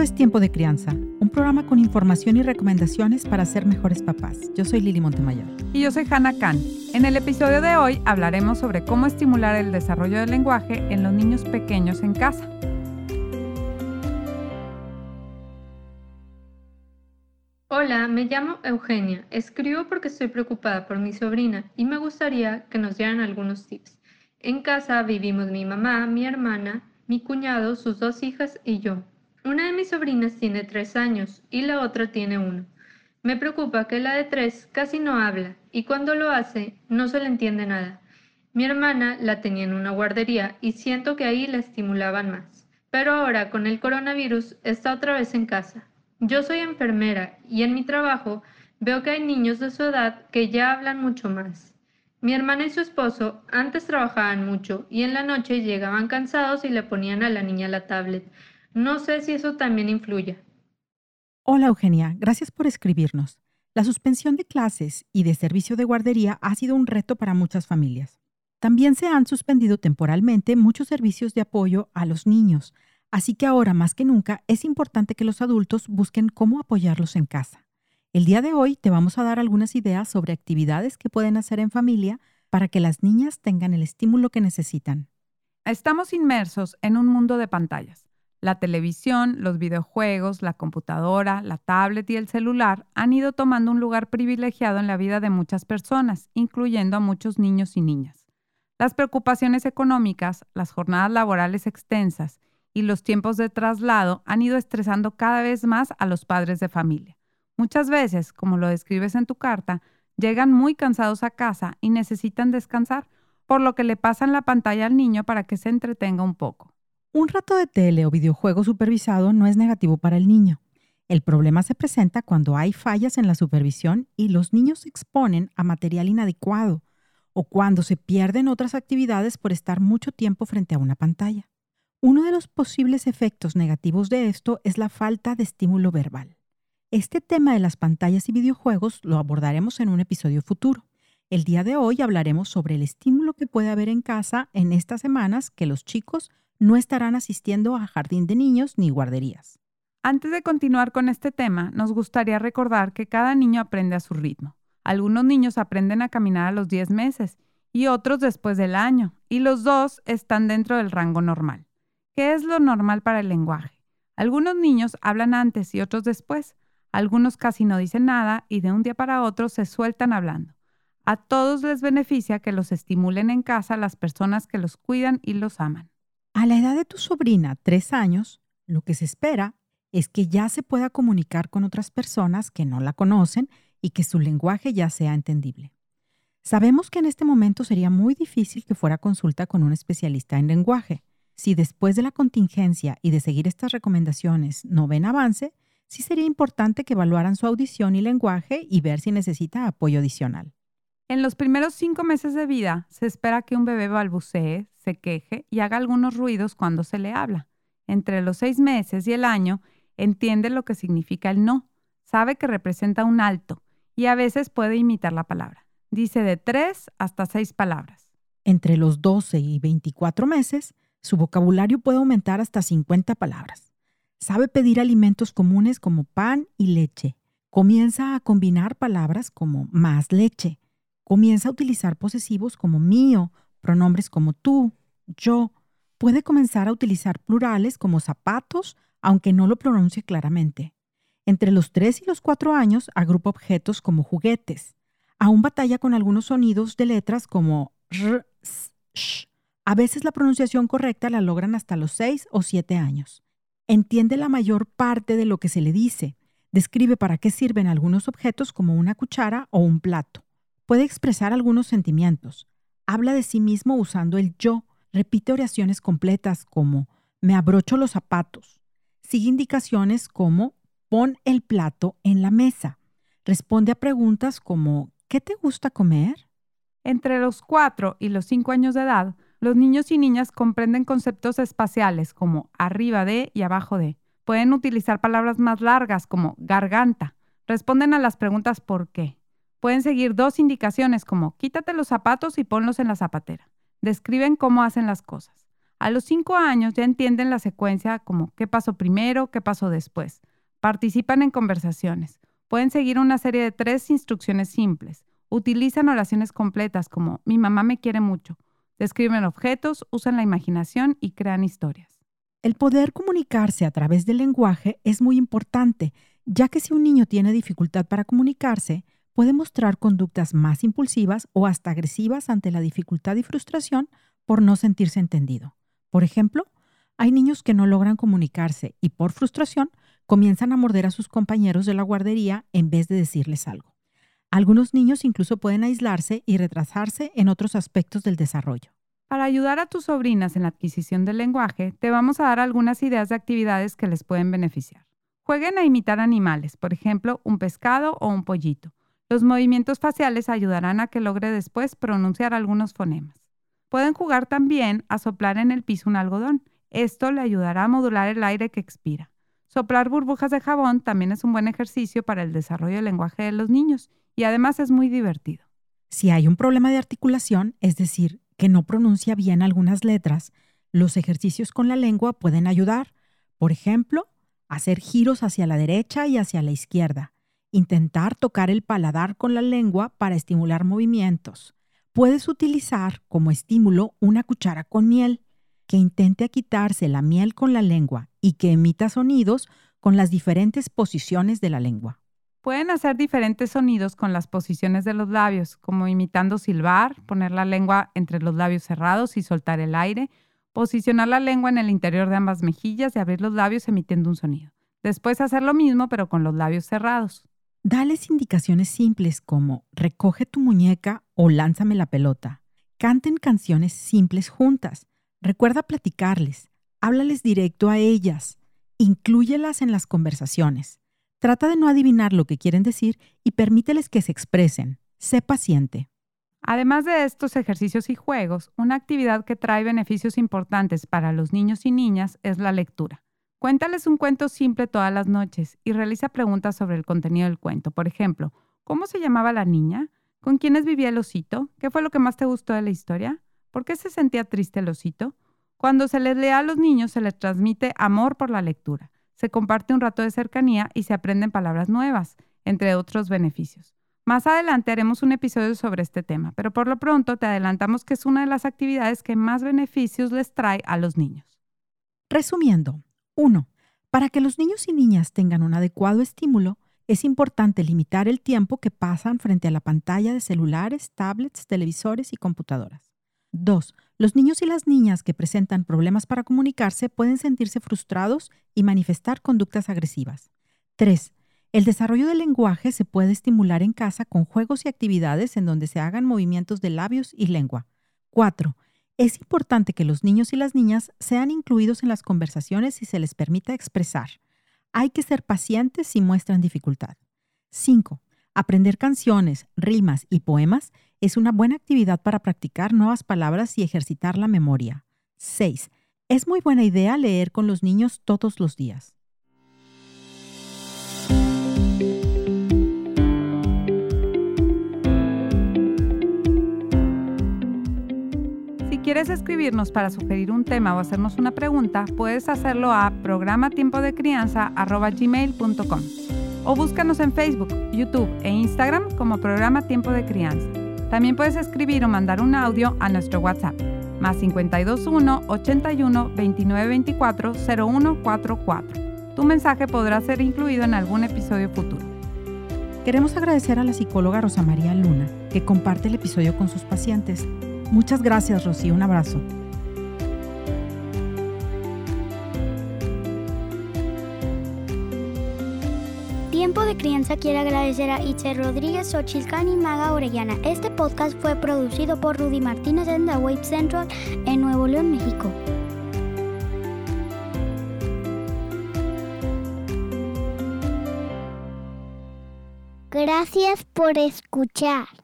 Esto es Tiempo de Crianza, un programa con información y recomendaciones para ser mejores papás. Yo soy Lili Montemayor. Y yo soy Hannah Khan. En el episodio de hoy hablaremos sobre cómo estimular el desarrollo del lenguaje en los niños pequeños en casa. Hola, me llamo Eugenia. Escribo porque estoy preocupada por mi sobrina y me gustaría que nos dieran algunos tips. En casa vivimos mi mamá, mi hermana, mi cuñado, sus dos hijas y yo. Una de mis sobrinas tiene tres años y la otra tiene uno. Me preocupa que la de tres casi no habla y cuando lo hace no se le entiende nada. Mi hermana la tenía en una guardería y siento que ahí la estimulaban más. Pero ahora con el coronavirus está otra vez en casa. Yo soy enfermera y en mi trabajo veo que hay niños de su edad que ya hablan mucho más. Mi hermana y su esposo antes trabajaban mucho y en la noche llegaban cansados y le ponían a la niña la tablet no sé si eso también influye. Hola Eugenia, gracias por escribirnos. La suspensión de clases y de servicio de guardería ha sido un reto para muchas familias. También se han suspendido temporalmente muchos servicios de apoyo a los niños, así que ahora más que nunca es importante que los adultos busquen cómo apoyarlos en casa. El día de hoy te vamos a dar algunas ideas sobre actividades que pueden hacer en familia para que las niñas tengan el estímulo que necesitan. Estamos inmersos en un mundo de pantallas. La televisión, los videojuegos, la computadora, la tablet y el celular han ido tomando un lugar privilegiado en la vida de muchas personas, incluyendo a muchos niños y niñas. Las preocupaciones económicas, las jornadas laborales extensas y los tiempos de traslado han ido estresando cada vez más a los padres de familia. Muchas veces, como lo describes en tu carta, llegan muy cansados a casa y necesitan descansar, por lo que le pasan la pantalla al niño para que se entretenga un poco. Un rato de tele o videojuego supervisado no es negativo para el niño. El problema se presenta cuando hay fallas en la supervisión y los niños se exponen a material inadecuado o cuando se pierden otras actividades por estar mucho tiempo frente a una pantalla. Uno de los posibles efectos negativos de esto es la falta de estímulo verbal. Este tema de las pantallas y videojuegos lo abordaremos en un episodio futuro. El día de hoy hablaremos sobre el estímulo que puede haber en casa en estas semanas que los chicos no estarán asistiendo a jardín de niños ni guarderías. Antes de continuar con este tema, nos gustaría recordar que cada niño aprende a su ritmo. Algunos niños aprenden a caminar a los 10 meses y otros después del año, y los dos están dentro del rango normal. ¿Qué es lo normal para el lenguaje? Algunos niños hablan antes y otros después. Algunos casi no dicen nada y de un día para otro se sueltan hablando. A todos les beneficia que los estimulen en casa las personas que los cuidan y los aman. A la edad de tu sobrina, tres años, lo que se espera es que ya se pueda comunicar con otras personas que no la conocen y que su lenguaje ya sea entendible. Sabemos que en este momento sería muy difícil que fuera consulta con un especialista en lenguaje. Si después de la contingencia y de seguir estas recomendaciones no ven avance, sí sería importante que evaluaran su audición y lenguaje y ver si necesita apoyo adicional. En los primeros cinco meses de vida se espera que un bebé balbucee, se queje y haga algunos ruidos cuando se le habla. Entre los seis meses y el año entiende lo que significa el no, sabe que representa un alto y a veces puede imitar la palabra. Dice de tres hasta seis palabras. Entre los 12 y 24 meses, su vocabulario puede aumentar hasta 50 palabras. Sabe pedir alimentos comunes como pan y leche. Comienza a combinar palabras como más leche Comienza a utilizar posesivos como mío, pronombres como tú, yo. Puede comenzar a utilizar plurales como zapatos, aunque no lo pronuncie claramente. Entre los 3 y los 4 años agrupa objetos como juguetes. Aún batalla con algunos sonidos de letras como r, s, sh. A veces la pronunciación correcta la logran hasta los 6 o 7 años. Entiende la mayor parte de lo que se le dice. Describe para qué sirven algunos objetos como una cuchara o un plato. Puede expresar algunos sentimientos. Habla de sí mismo usando el yo. Repite oraciones completas como me abrocho los zapatos. Sigue indicaciones como pon el plato en la mesa. Responde a preguntas como ¿qué te gusta comer? Entre los 4 y los 5 años de edad, los niños y niñas comprenden conceptos espaciales como arriba de y abajo de. Pueden utilizar palabras más largas como garganta. Responden a las preguntas ¿por qué? Pueden seguir dos indicaciones como quítate los zapatos y ponlos en la zapatera. Describen cómo hacen las cosas. A los 5 años ya entienden la secuencia como qué pasó primero, qué pasó después. Participan en conversaciones. Pueden seguir una serie de tres instrucciones simples. Utilizan oraciones completas como mi mamá me quiere mucho. Describen objetos, usan la imaginación y crean historias. El poder comunicarse a través del lenguaje es muy importante, ya que si un niño tiene dificultad para comunicarse, puede mostrar conductas más impulsivas o hasta agresivas ante la dificultad y frustración por no sentirse entendido. Por ejemplo, hay niños que no logran comunicarse y por frustración comienzan a morder a sus compañeros de la guardería en vez de decirles algo. Algunos niños incluso pueden aislarse y retrasarse en otros aspectos del desarrollo. Para ayudar a tus sobrinas en la adquisición del lenguaje, te vamos a dar algunas ideas de actividades que les pueden beneficiar. Jueguen a imitar animales, por ejemplo, un pescado o un pollito. Los movimientos faciales ayudarán a que logre después pronunciar algunos fonemas. Pueden jugar también a soplar en el piso un algodón. Esto le ayudará a modular el aire que expira. Soplar burbujas de jabón también es un buen ejercicio para el desarrollo del lenguaje de los niños y además es muy divertido. Si hay un problema de articulación, es decir, que no pronuncia bien algunas letras, los ejercicios con la lengua pueden ayudar. Por ejemplo, hacer giros hacia la derecha y hacia la izquierda. Intentar tocar el paladar con la lengua para estimular movimientos Puedes utilizar como estímulo una cuchara con miel que intente quitarse la miel con la lengua y que emita sonidos con las diferentes posiciones de la lengua. Pueden hacer diferentes sonidos con las posiciones de los labios, como imitando silbar, poner la lengua entre los labios cerrados y soltar el aire, posicionar la lengua en el interior de ambas mejillas y abrir los labios emitiendo un sonido. Después hacer lo mismo pero con los labios cerrados. Dales indicaciones simples como recoge tu muñeca o lánzame la pelota. Canten canciones simples juntas. Recuerda platicarles. Háblales directo a ellas. Inclúyelas en las conversaciones. Trata de no adivinar lo que quieren decir y permíteles que se expresen. Sé paciente. Además de estos ejercicios y juegos, una actividad que trae beneficios importantes para los niños y niñas es la lectura. Cuéntales un cuento simple todas las noches y realiza preguntas sobre el contenido del cuento. Por ejemplo, ¿cómo se llamaba la niña? ¿Con quiénes vivía el osito? ¿Qué fue lo que más te gustó de la historia? ¿Por qué se sentía triste el osito? Cuando se les lee a los niños se les transmite amor por la lectura, se comparte un rato de cercanía y se aprenden palabras nuevas, entre otros beneficios. Más adelante haremos un episodio sobre este tema, pero por lo pronto te adelantamos que es una de las actividades que más beneficios les trae a los niños. Resumiendo, 1. Para que los niños y niñas tengan un adecuado estímulo, es importante limitar el tiempo que pasan frente a la pantalla de celulares, tablets, televisores y computadoras. 2. Los niños y las niñas que presentan problemas para comunicarse pueden sentirse frustrados y manifestar conductas agresivas. 3. El desarrollo del lenguaje se puede estimular en casa con juegos y actividades en donde se hagan movimientos de labios y lengua. 4. Es importante que los niños y las niñas sean incluidos en las conversaciones y se les permita expresar. Hay que ser pacientes si muestran dificultad. 5. Aprender canciones, rimas y poemas es una buena actividad para practicar nuevas palabras y ejercitar la memoria. 6. Es muy buena idea leer con los niños todos los días. Quieres escribirnos para sugerir un tema o hacernos una pregunta, puedes hacerlo a programatiempodecrianza.gmail.com o búscanos en Facebook, YouTube e Instagram como Programa Tiempo de Crianza. También puedes escribir o mandar un audio a nuestro WhatsApp, más 521 81 29 24 0144. Tu mensaje podrá ser incluido en algún episodio futuro. Queremos agradecer a la psicóloga Rosa María Luna, que comparte el episodio con sus pacientes. Muchas gracias, Rosy. Un abrazo. Tiempo de Crianza quiere agradecer a Itzel Rodríguez, Xochilcan y Maga Orellana. Este podcast fue producido por Rudy Martínez en The Wave Central en Nuevo León, México. Gracias por escuchar.